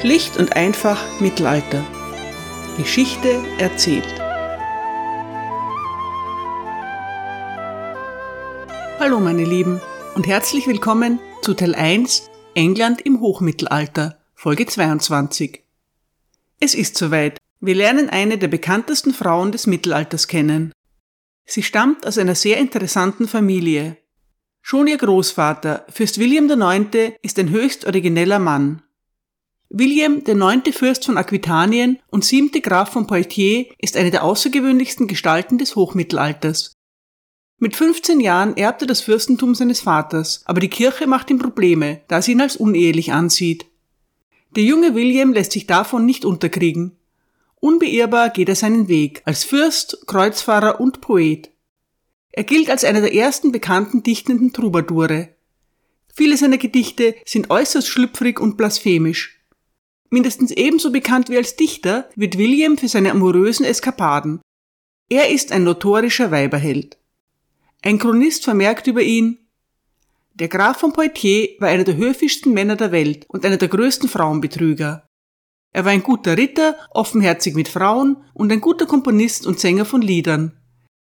Schlicht und einfach Mittelalter. Geschichte erzählt. Hallo meine Lieben und herzlich willkommen zu Teil 1 England im Hochmittelalter, Folge 22. Es ist soweit. Wir lernen eine der bekanntesten Frauen des Mittelalters kennen. Sie stammt aus einer sehr interessanten Familie. Schon ihr Großvater, Fürst William IX., ist ein höchst origineller Mann. William, der neunte Fürst von Aquitanien und siebte Graf von Poitiers, ist eine der außergewöhnlichsten Gestalten des Hochmittelalters. Mit 15 Jahren erbt er das Fürstentum seines Vaters, aber die Kirche macht ihm Probleme, da sie ihn als unehelich ansieht. Der junge William lässt sich davon nicht unterkriegen. Unbeirrbar geht er seinen Weg, als Fürst, Kreuzfahrer und Poet. Er gilt als einer der ersten bekannten dichtenden Troubadoure. Viele seiner Gedichte sind äußerst schlüpfrig und blasphemisch. Mindestens ebenso bekannt wie als Dichter wird William für seine amorösen Eskapaden. Er ist ein notorischer Weiberheld. Ein Chronist vermerkt über ihn, der Graf von Poitiers war einer der höfischsten Männer der Welt und einer der größten Frauenbetrüger. Er war ein guter Ritter, offenherzig mit Frauen und ein guter Komponist und Sänger von Liedern.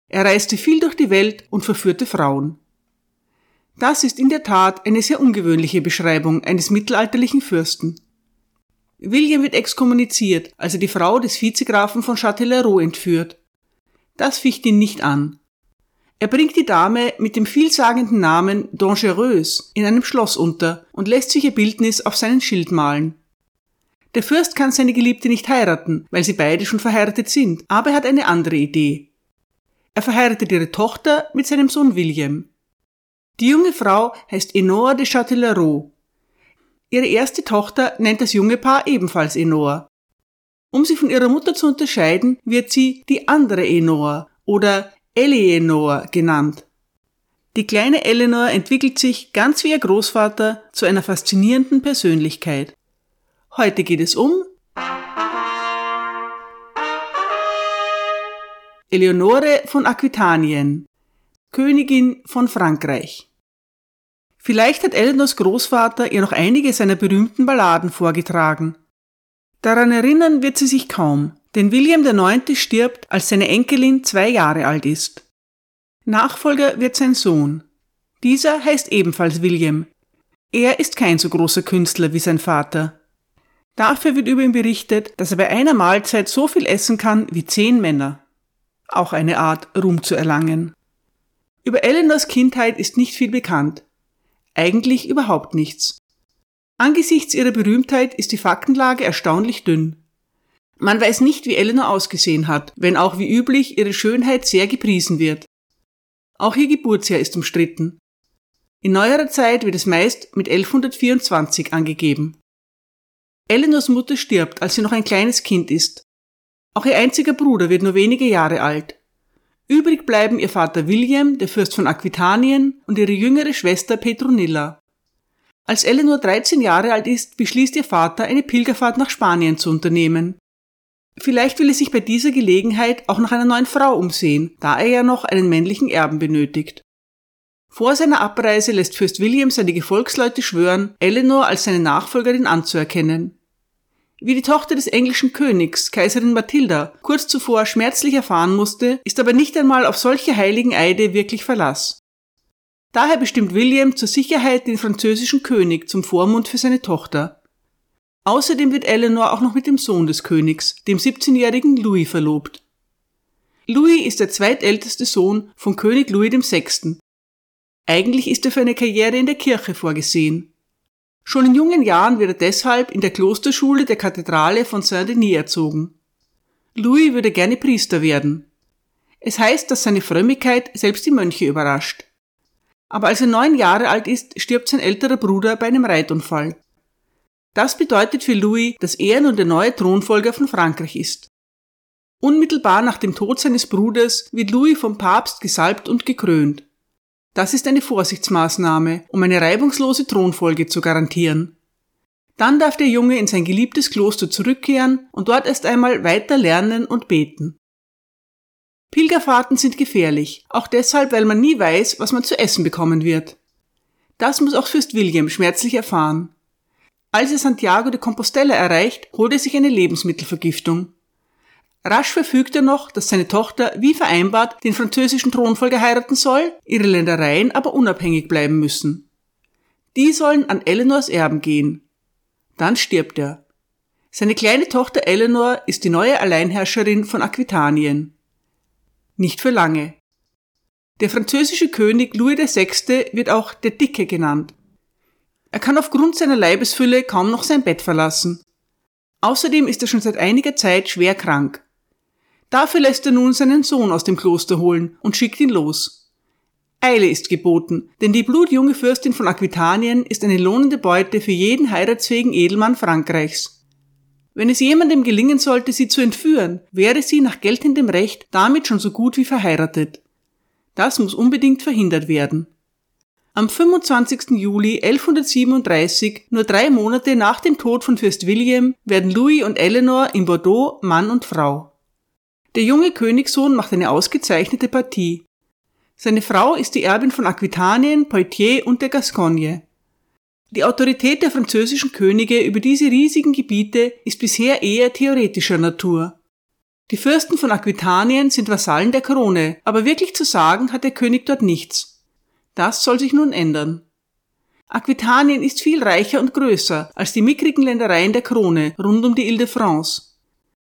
Er reiste viel durch die Welt und verführte Frauen. Das ist in der Tat eine sehr ungewöhnliche Beschreibung eines mittelalterlichen Fürsten. William wird exkommuniziert, als er die Frau des Vizegrafen von Châtellerault entführt. Das ficht ihn nicht an. Er bringt die Dame mit dem vielsagenden Namen Dangereuse in einem Schloss unter und lässt sich ihr Bildnis auf seinen Schild malen. Der Fürst kann seine Geliebte nicht heiraten, weil sie beide schon verheiratet sind, aber er hat eine andere Idee. Er verheiratet ihre Tochter mit seinem Sohn William. Die junge Frau heißt Enor de Châtellerault Ihre erste Tochter nennt das junge Paar ebenfalls Enor. Um sie von ihrer Mutter zu unterscheiden, wird sie die andere Enor oder Eleanor genannt. Die kleine Eleanor entwickelt sich, ganz wie ihr Großvater, zu einer faszinierenden Persönlichkeit. Heute geht es um Eleonore von Aquitanien, Königin von Frankreich. Vielleicht hat Eleanors Großvater ihr noch einige seiner berühmten Balladen vorgetragen. Daran erinnern wird sie sich kaum, denn William IX. stirbt, als seine Enkelin zwei Jahre alt ist. Nachfolger wird sein Sohn. Dieser heißt ebenfalls William. Er ist kein so großer Künstler wie sein Vater. Dafür wird über ihn berichtet, dass er bei einer Mahlzeit so viel essen kann wie zehn Männer. Auch eine Art, Ruhm zu erlangen. Über Eleanors Kindheit ist nicht viel bekannt. Eigentlich überhaupt nichts. Angesichts ihrer Berühmtheit ist die Faktenlage erstaunlich dünn. Man weiß nicht, wie Eleanor ausgesehen hat, wenn auch wie üblich ihre Schönheit sehr gepriesen wird. Auch ihr Geburtsjahr ist umstritten. In neuerer Zeit wird es meist mit 1124 angegeben. Eleanors Mutter stirbt, als sie noch ein kleines Kind ist. Auch ihr einziger Bruder wird nur wenige Jahre alt. Übrig bleiben ihr Vater William, der Fürst von Aquitanien, und ihre jüngere Schwester Petronilla. Als Eleanor 13 Jahre alt ist, beschließt ihr Vater, eine Pilgerfahrt nach Spanien zu unternehmen. Vielleicht will er sich bei dieser Gelegenheit auch nach einer neuen Frau umsehen, da er ja noch einen männlichen Erben benötigt. Vor seiner Abreise lässt Fürst William seine Gefolgsleute schwören, Eleanor als seine Nachfolgerin anzuerkennen. Wie die Tochter des englischen Königs, Kaiserin Mathilda, kurz zuvor schmerzlich erfahren musste, ist aber nicht einmal auf solche heiligen Eide wirklich Verlass. Daher bestimmt William zur Sicherheit den französischen König zum Vormund für seine Tochter. Außerdem wird Eleanor auch noch mit dem Sohn des Königs, dem 17-jährigen Louis, verlobt. Louis ist der zweitälteste Sohn von König Louis VI. Eigentlich ist er für eine Karriere in der Kirche vorgesehen. Schon in jungen Jahren wird er deshalb in der Klosterschule der Kathedrale von Saint-Denis erzogen. Louis würde gerne Priester werden. Es heißt, dass seine Frömmigkeit selbst die Mönche überrascht. Aber als er neun Jahre alt ist, stirbt sein älterer Bruder bei einem Reitunfall. Das bedeutet für Louis, dass er nun der neue Thronfolger von Frankreich ist. Unmittelbar nach dem Tod seines Bruders wird Louis vom Papst gesalbt und gekrönt. Das ist eine Vorsichtsmaßnahme, um eine reibungslose Thronfolge zu garantieren. Dann darf der Junge in sein geliebtes Kloster zurückkehren und dort erst einmal weiter lernen und beten. Pilgerfahrten sind gefährlich, auch deshalb, weil man nie weiß, was man zu essen bekommen wird. Das muss auch Fürst William schmerzlich erfahren. Als er Santiago de Compostela erreicht, holt er sich eine Lebensmittelvergiftung. Rasch verfügt er noch, dass seine Tochter, wie vereinbart, den französischen Thronfolger heiraten soll, ihre Ländereien aber unabhängig bleiben müssen. Die sollen an Eleanors Erben gehen. Dann stirbt er. Seine kleine Tochter Eleanor ist die neue Alleinherrscherin von Aquitanien. Nicht für lange. Der französische König Louis VI. wird auch der Dicke genannt. Er kann aufgrund seiner Leibesfülle kaum noch sein Bett verlassen. Außerdem ist er schon seit einiger Zeit schwer krank. Dafür lässt er nun seinen Sohn aus dem Kloster holen und schickt ihn los. Eile ist geboten, denn die blutjunge Fürstin von Aquitanien ist eine lohnende Beute für jeden heiratsfähigen Edelmann Frankreichs. Wenn es jemandem gelingen sollte, sie zu entführen, wäre sie nach geltendem Recht damit schon so gut wie verheiratet. Das muss unbedingt verhindert werden. Am 25. Juli 1137, nur drei Monate nach dem Tod von Fürst William, werden Louis und Eleanor in Bordeaux Mann und Frau. Der junge Königssohn macht eine ausgezeichnete Partie. Seine Frau ist die Erbin von Aquitanien, Poitiers und der Gascogne. Die Autorität der französischen Könige über diese riesigen Gebiete ist bisher eher theoretischer Natur. Die Fürsten von Aquitanien sind Vasallen der Krone, aber wirklich zu sagen hat der König dort nichts. Das soll sich nun ändern. Aquitanien ist viel reicher und größer als die mickrigen Ländereien der Krone rund um die Ile-de-France.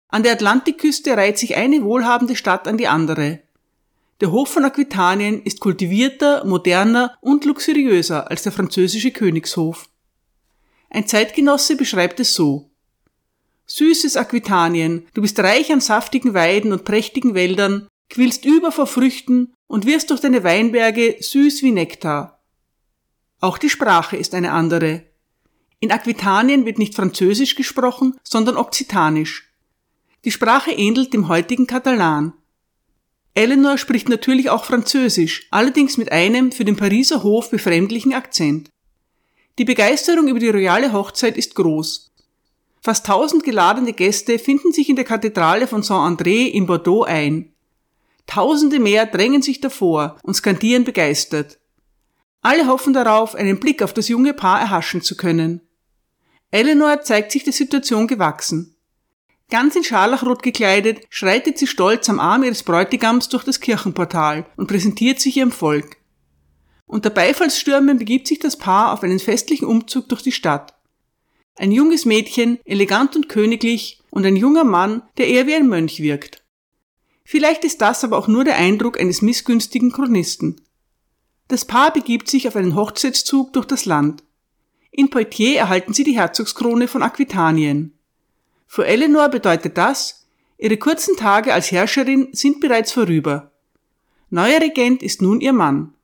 An der Atlantikküste reiht sich eine wohlhabende Stadt an die andere. Der Hof von Aquitanien ist kultivierter, moderner und luxuriöser als der französische Königshof. Ein Zeitgenosse beschreibt es so. Süßes Aquitanien, du bist reich an saftigen Weiden und prächtigen Wäldern, quillst über vor Früchten und wirst durch deine Weinberge süß wie Nektar. Auch die Sprache ist eine andere. In Aquitanien wird nicht Französisch gesprochen, sondern Okzitanisch. Die Sprache ähnelt dem heutigen Katalan. Eleanor spricht natürlich auch Französisch, allerdings mit einem für den Pariser Hof befremdlichen Akzent. Die Begeisterung über die royale Hochzeit ist groß. Fast tausend geladene Gäste finden sich in der Kathedrale von Saint-André in Bordeaux ein. Tausende mehr drängen sich davor und skandieren begeistert. Alle hoffen darauf, einen Blick auf das junge Paar erhaschen zu können. Eleanor zeigt sich der Situation gewachsen. Ganz in Scharlachrot gekleidet, schreitet sie stolz am Arm ihres Bräutigams durch das Kirchenportal und präsentiert sich ihrem Volk. Unter Beifallsstürmen begibt sich das Paar auf einen festlichen Umzug durch die Stadt. Ein junges Mädchen, elegant und königlich, und ein junger Mann, der eher wie ein Mönch wirkt. Vielleicht ist das aber auch nur der Eindruck eines missgünstigen Chronisten. Das Paar begibt sich auf einen Hochzeitszug durch das Land. In Poitiers erhalten sie die Herzogskrone von Aquitanien. Für Eleanor bedeutet das, ihre kurzen Tage als Herrscherin sind bereits vorüber. Neuer Regent ist nun ihr Mann.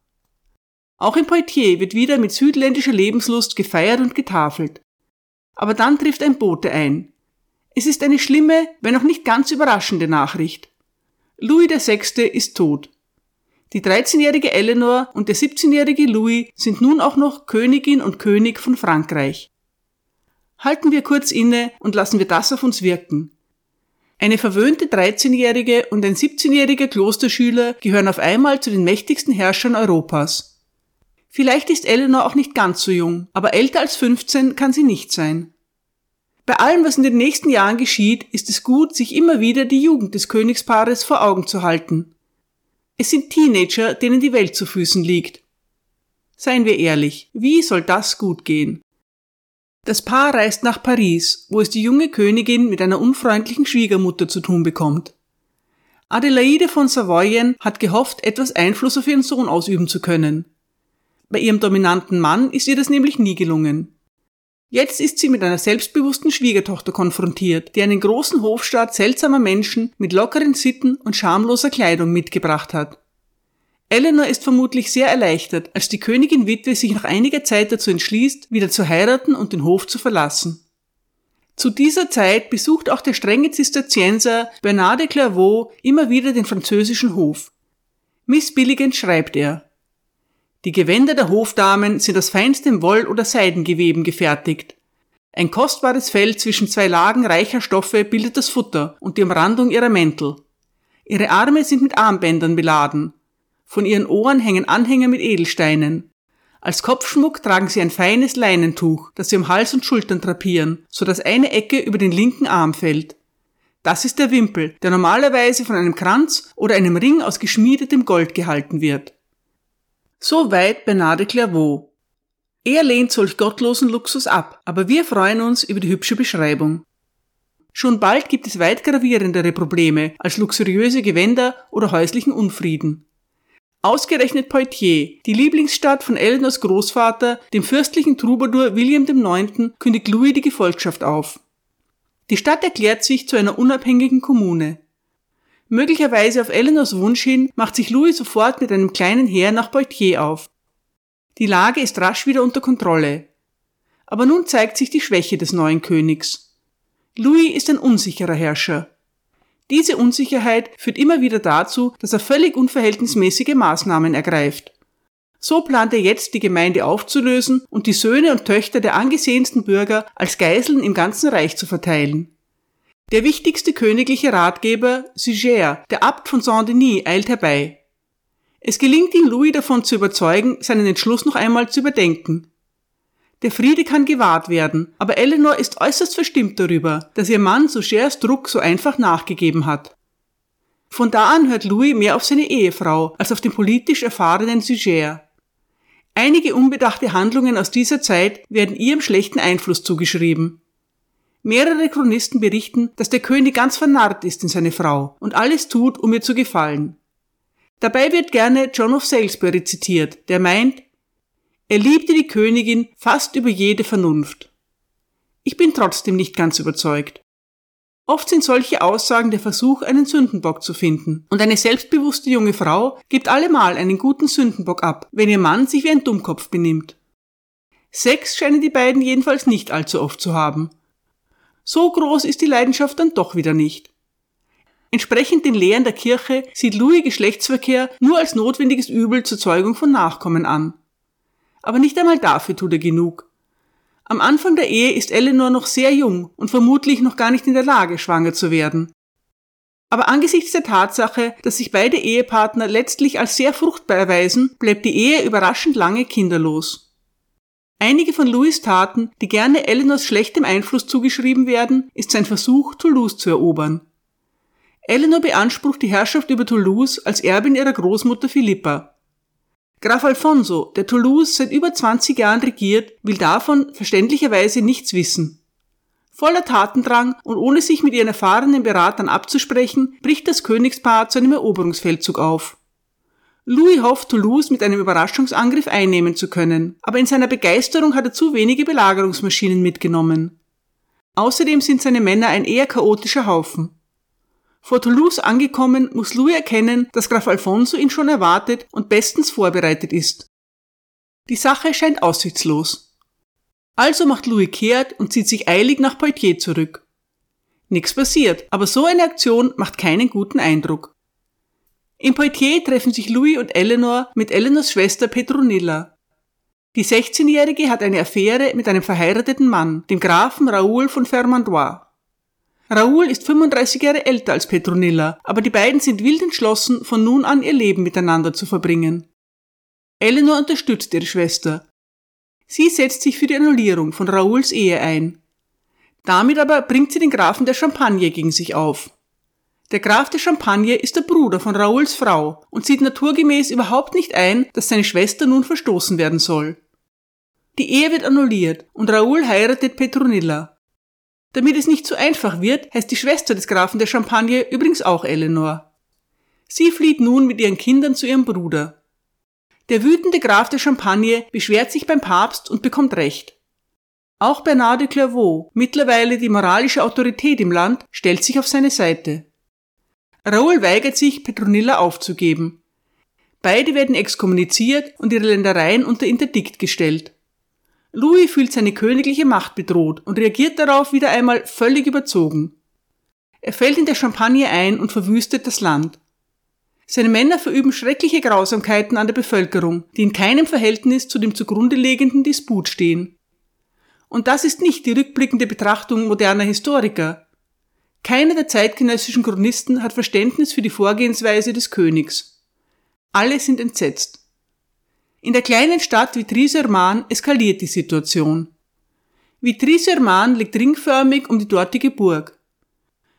Auch in Poitiers wird wieder mit südländischer Lebenslust gefeiert und getafelt. Aber dann trifft ein Bote ein. Es ist eine schlimme, wenn auch nicht ganz überraschende Nachricht. Louis VI. ist tot. Die 13-jährige Eleanor und der 17-jährige Louis sind nun auch noch Königin und König von Frankreich. Halten wir kurz inne und lassen wir das auf uns wirken. Eine verwöhnte 13-jährige und ein 17-jähriger Klosterschüler gehören auf einmal zu den mächtigsten Herrschern Europas. Vielleicht ist Eleanor auch nicht ganz so jung, aber älter als 15 kann sie nicht sein. Bei allem, was in den nächsten Jahren geschieht, ist es gut, sich immer wieder die Jugend des Königspaares vor Augen zu halten. Es sind Teenager, denen die Welt zu Füßen liegt. Seien wir ehrlich, wie soll das gut gehen? Das Paar reist nach Paris, wo es die junge Königin mit einer unfreundlichen Schwiegermutter zu tun bekommt. Adelaide von Savoyen hat gehofft, etwas Einfluss auf ihren Sohn ausüben zu können. Bei ihrem dominanten Mann ist ihr das nämlich nie gelungen. Jetzt ist sie mit einer selbstbewussten Schwiegertochter konfrontiert, die einen großen Hofstaat seltsamer Menschen mit lockeren Sitten und schamloser Kleidung mitgebracht hat. Eleanor ist vermutlich sehr erleichtert, als die Königin Witwe sich nach einiger Zeit dazu entschließt, wieder zu heiraten und den Hof zu verlassen. Zu dieser Zeit besucht auch der strenge Zisterzienser Bernard de Clairvaux immer wieder den französischen Hof. Missbilligend schreibt er, die Gewänder der Hofdamen sind aus feinstem Woll- oder Seidengeweben gefertigt. Ein kostbares Fell zwischen zwei Lagen reicher Stoffe bildet das Futter und die Umrandung ihrer Mäntel. Ihre Arme sind mit Armbändern beladen, von ihren Ohren hängen Anhänger mit Edelsteinen. Als Kopfschmuck tragen sie ein feines Leinentuch, das sie um Hals und Schultern drapieren, so dass eine Ecke über den linken Arm fällt. Das ist der Wimpel, der normalerweise von einem Kranz oder einem Ring aus geschmiedetem Gold gehalten wird. Soweit Bernard Clairvaux. Er lehnt solch gottlosen Luxus ab, aber wir freuen uns über die hübsche Beschreibung. Schon bald gibt es weit gravierendere Probleme als luxuriöse Gewänder oder häuslichen Unfrieden. Ausgerechnet Poitiers, die Lieblingsstadt von Eleanors Großvater, dem fürstlichen Troubadour William IX., kündigt Louis die Gefolgschaft auf. Die Stadt erklärt sich zu einer unabhängigen Kommune. Möglicherweise auf Eleanors Wunsch hin macht sich Louis sofort mit einem kleinen Heer nach Poitiers auf. Die Lage ist rasch wieder unter Kontrolle. Aber nun zeigt sich die Schwäche des neuen Königs. Louis ist ein unsicherer Herrscher. Diese Unsicherheit führt immer wieder dazu, dass er völlig unverhältnismäßige Maßnahmen ergreift. So plant er jetzt, die Gemeinde aufzulösen und die Söhne und Töchter der angesehensten Bürger als Geiseln im ganzen Reich zu verteilen. Der wichtigste königliche Ratgeber, Suger, der Abt von Saint-Denis, eilt herbei. Es gelingt ihm, Louis davon zu überzeugen, seinen Entschluss noch einmal zu überdenken. Der Friede kann gewahrt werden, aber Eleanor ist äußerst verstimmt darüber, dass ihr Mann Sugers Druck so einfach nachgegeben hat. Von da an hört Louis mehr auf seine Ehefrau als auf den politisch erfahrenen Suger. Einige unbedachte Handlungen aus dieser Zeit werden ihrem schlechten Einfluss zugeschrieben. Mehrere Chronisten berichten, dass der König ganz vernarrt ist in seine Frau und alles tut, um ihr zu gefallen. Dabei wird gerne John of Salisbury zitiert, der meint, er liebte die Königin fast über jede Vernunft. Ich bin trotzdem nicht ganz überzeugt. Oft sind solche Aussagen der Versuch, einen Sündenbock zu finden, und eine selbstbewusste junge Frau gibt allemal einen guten Sündenbock ab, wenn ihr Mann sich wie ein Dummkopf benimmt. Sex scheinen die beiden jedenfalls nicht allzu oft zu haben. So groß ist die Leidenschaft dann doch wieder nicht. Entsprechend den Lehren der Kirche sieht Louis Geschlechtsverkehr nur als notwendiges Übel zur Zeugung von Nachkommen an aber nicht einmal dafür tut er genug. Am Anfang der Ehe ist Eleanor noch sehr jung und vermutlich noch gar nicht in der Lage, schwanger zu werden. Aber angesichts der Tatsache, dass sich beide Ehepartner letztlich als sehr fruchtbar erweisen, bleibt die Ehe überraschend lange kinderlos. Einige von Louis Taten, die gerne Eleanors schlechtem Einfluss zugeschrieben werden, ist sein Versuch, Toulouse zu erobern. Eleanor beansprucht die Herrschaft über Toulouse als Erbin ihrer Großmutter Philippa. Graf Alfonso, der Toulouse seit über 20 Jahren regiert, will davon verständlicherweise nichts wissen. Voller Tatendrang und ohne sich mit ihren erfahrenen Beratern abzusprechen, bricht das Königspaar zu einem Eroberungsfeldzug auf. Louis hofft, Toulouse mit einem Überraschungsangriff einnehmen zu können, aber in seiner Begeisterung hat er zu wenige Belagerungsmaschinen mitgenommen. Außerdem sind seine Männer ein eher chaotischer Haufen. Vor Toulouse angekommen, muss Louis erkennen, dass Graf Alfonso ihn schon erwartet und bestens vorbereitet ist. Die Sache scheint aussichtslos. Also macht Louis kehrt und zieht sich eilig nach Poitiers zurück. Nichts passiert, aber so eine Aktion macht keinen guten Eindruck. In Poitiers treffen sich Louis und Eleanor mit Eleanors Schwester Petronilla. Die 16-Jährige hat eine Affäre mit einem verheirateten Mann, dem Grafen Raoul von Fermandois. Raoul ist 35 Jahre älter als Petronilla, aber die beiden sind wild entschlossen, von nun an ihr Leben miteinander zu verbringen. Eleanor unterstützt ihre Schwester. Sie setzt sich für die Annullierung von Raouls Ehe ein. Damit aber bringt sie den Grafen der Champagne gegen sich auf. Der Graf der Champagne ist der Bruder von Raouls Frau und sieht naturgemäß überhaupt nicht ein, dass seine Schwester nun verstoßen werden soll. Die Ehe wird annulliert und Raoul heiratet Petronilla. Damit es nicht zu einfach wird, heißt die Schwester des Grafen der Champagne übrigens auch Eleanor. Sie flieht nun mit ihren Kindern zu ihrem Bruder. Der wütende Graf der Champagne beschwert sich beim Papst und bekommt Recht. Auch Bernard de Clairvaux, mittlerweile die moralische Autorität im Land, stellt sich auf seine Seite. Raoul weigert sich, Petronilla aufzugeben. Beide werden exkommuniziert und ihre Ländereien unter Interdikt gestellt. Louis fühlt seine königliche Macht bedroht und reagiert darauf wieder einmal völlig überzogen. Er fällt in der Champagne ein und verwüstet das Land. Seine Männer verüben schreckliche Grausamkeiten an der Bevölkerung, die in keinem Verhältnis zu dem zugrunde liegenden Disput stehen. Und das ist nicht die rückblickende Betrachtung moderner Historiker. Keiner der zeitgenössischen Chronisten hat Verständnis für die Vorgehensweise des Königs. Alle sind entsetzt. In der kleinen Stadt Vitry-sur-Marne eskaliert die Situation. Vitry-sur-Marne liegt ringförmig um die dortige Burg.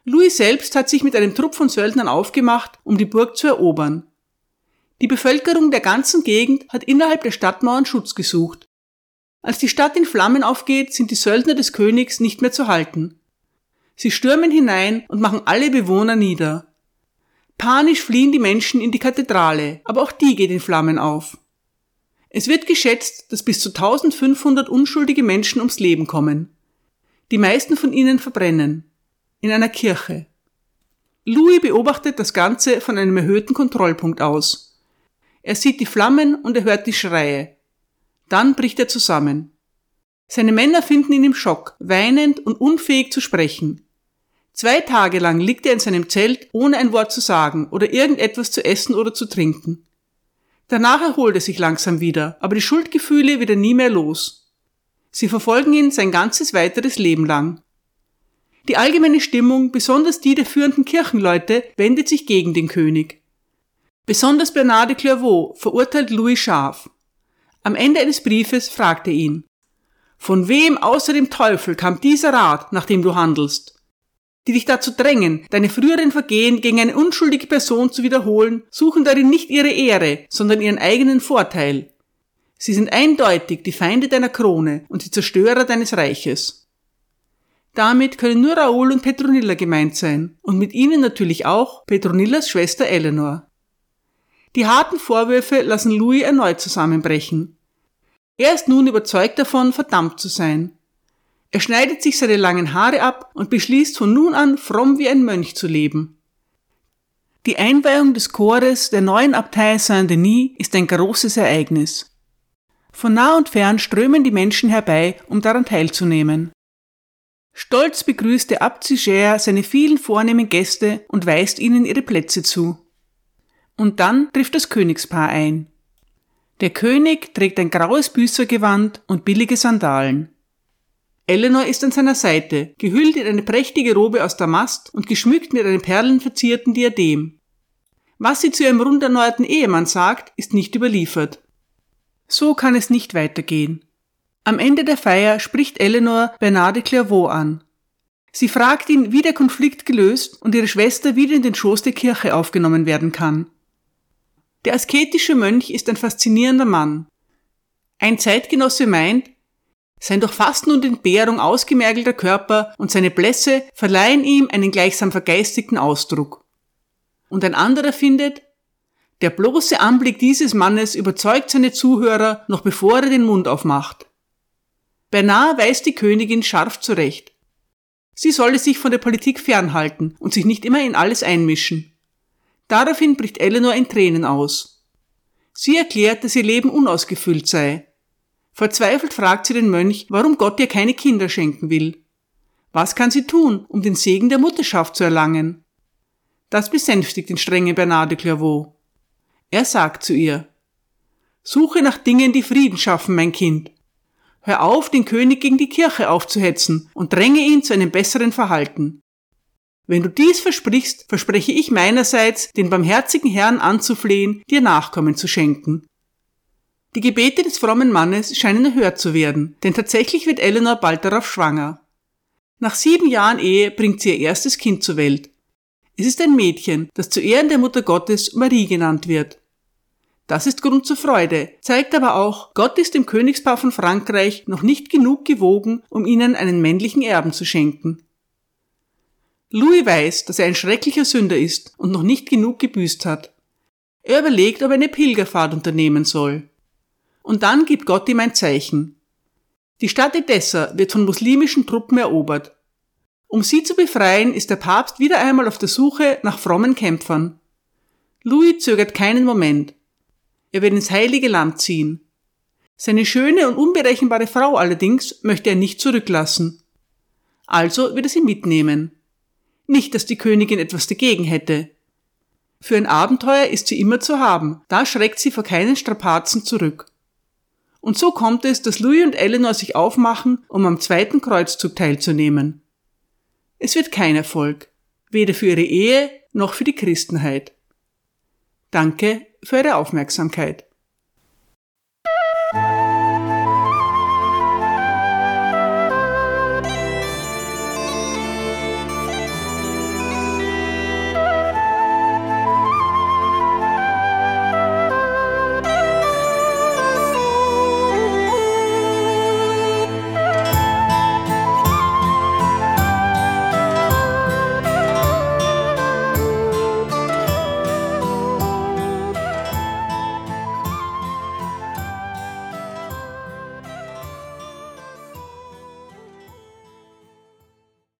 Louis selbst hat sich mit einem Trupp von Söldnern aufgemacht, um die Burg zu erobern. Die Bevölkerung der ganzen Gegend hat innerhalb der Stadtmauern Schutz gesucht. Als die Stadt in Flammen aufgeht, sind die Söldner des Königs nicht mehr zu halten. Sie stürmen hinein und machen alle Bewohner nieder. Panisch fliehen die Menschen in die Kathedrale, aber auch die geht in Flammen auf. Es wird geschätzt, dass bis zu 1500 unschuldige Menschen ums Leben kommen. Die meisten von ihnen verbrennen. In einer Kirche. Louis beobachtet das Ganze von einem erhöhten Kontrollpunkt aus. Er sieht die Flammen und er hört die Schreie. Dann bricht er zusammen. Seine Männer finden ihn im Schock, weinend und unfähig zu sprechen. Zwei Tage lang liegt er in seinem Zelt, ohne ein Wort zu sagen oder irgendetwas zu essen oder zu trinken. Danach erholt er sich langsam wieder, aber die Schuldgefühle wieder nie mehr los. Sie verfolgen ihn sein ganzes weiteres Leben lang. Die allgemeine Stimmung, besonders die der führenden Kirchenleute, wendet sich gegen den König. Besonders Bernard de Clairvaux verurteilt Louis scharf. Am Ende eines Briefes fragt er ihn, von wem außer dem Teufel kam dieser Rat, nach dem du handelst? Die dich dazu drängen, deine früheren Vergehen gegen eine unschuldige Person zu wiederholen, suchen darin nicht ihre Ehre, sondern ihren eigenen Vorteil. Sie sind eindeutig die Feinde deiner Krone und die Zerstörer deines Reiches. Damit können nur Raoul und Petronilla gemeint sein und mit ihnen natürlich auch Petronillas Schwester Eleanor. Die harten Vorwürfe lassen Louis erneut zusammenbrechen. Er ist nun überzeugt davon, verdammt zu sein. Er schneidet sich seine langen Haare ab und beschließt von nun an fromm wie ein Mönch zu leben. Die Einweihung des Chores der neuen Abtei Saint-Denis ist ein großes Ereignis. Von nah und fern strömen die Menschen herbei, um daran teilzunehmen. Stolz begrüßt der Abt Siger seine vielen vornehmen Gäste und weist ihnen ihre Plätze zu. Und dann trifft das Königspaar ein. Der König trägt ein graues Büßergewand und billige Sandalen. Eleanor ist an seiner Seite, gehüllt in eine prächtige Robe aus Damast und geschmückt mit einem perlenverzierten Diadem. Was sie zu ihrem rund erneuerten Ehemann sagt, ist nicht überliefert. So kann es nicht weitergehen. Am Ende der Feier spricht Eleanor Bernard de Clairvaux an. Sie fragt ihn, wie der Konflikt gelöst und ihre Schwester wieder in den Schoß der Kirche aufgenommen werden kann. Der asketische Mönch ist ein faszinierender Mann. Ein Zeitgenosse meint, sein durch Fasten und Entbehrung ausgemergelter Körper und seine Blässe verleihen ihm einen gleichsam vergeistigten Ausdruck. Und ein anderer findet, der bloße Anblick dieses Mannes überzeugt seine Zuhörer, noch bevor er den Mund aufmacht. Bernard weist die Königin scharf zurecht. Sie solle sich von der Politik fernhalten und sich nicht immer in alles einmischen. Daraufhin bricht Eleanor in Tränen aus. Sie erklärt, dass ihr Leben unausgefüllt sei Verzweifelt fragt sie den Mönch, warum Gott ihr keine Kinder schenken will. Was kann sie tun, um den Segen der Mutterschaft zu erlangen? Das besänftigt den strengen Bernard de Clairvaux. Er sagt zu ihr, Suche nach Dingen, die Frieden schaffen, mein Kind. Hör auf, den König gegen die Kirche aufzuhetzen und dränge ihn zu einem besseren Verhalten. Wenn du dies versprichst, verspreche ich meinerseits, den barmherzigen Herrn anzuflehen, dir Nachkommen zu schenken. Die Gebete des frommen Mannes scheinen erhört zu werden, denn tatsächlich wird Eleanor bald darauf schwanger. Nach sieben Jahren Ehe bringt sie ihr erstes Kind zur Welt. Es ist ein Mädchen, das zu Ehren der Mutter Gottes Marie genannt wird. Das ist Grund zur Freude, zeigt aber auch, Gott ist dem Königspaar von Frankreich noch nicht genug gewogen, um ihnen einen männlichen Erben zu schenken. Louis weiß, dass er ein schrecklicher Sünder ist und noch nicht genug gebüßt hat. Er überlegt, ob er eine Pilgerfahrt unternehmen soll. Und dann gibt Gott ihm ein Zeichen. Die Stadt Edessa wird von muslimischen Truppen erobert. Um sie zu befreien, ist der Papst wieder einmal auf der Suche nach frommen Kämpfern. Louis zögert keinen Moment. Er wird ins heilige Land ziehen. Seine schöne und unberechenbare Frau allerdings möchte er nicht zurücklassen. Also wird er sie mitnehmen. Nicht, dass die Königin etwas dagegen hätte. Für ein Abenteuer ist sie immer zu haben, da schreckt sie vor keinen Strapazen zurück. Und so kommt es, dass Louis und Eleanor sich aufmachen, um am zweiten Kreuzzug teilzunehmen. Es wird kein Erfolg, weder für ihre Ehe noch für die Christenheit. Danke für Ihre Aufmerksamkeit.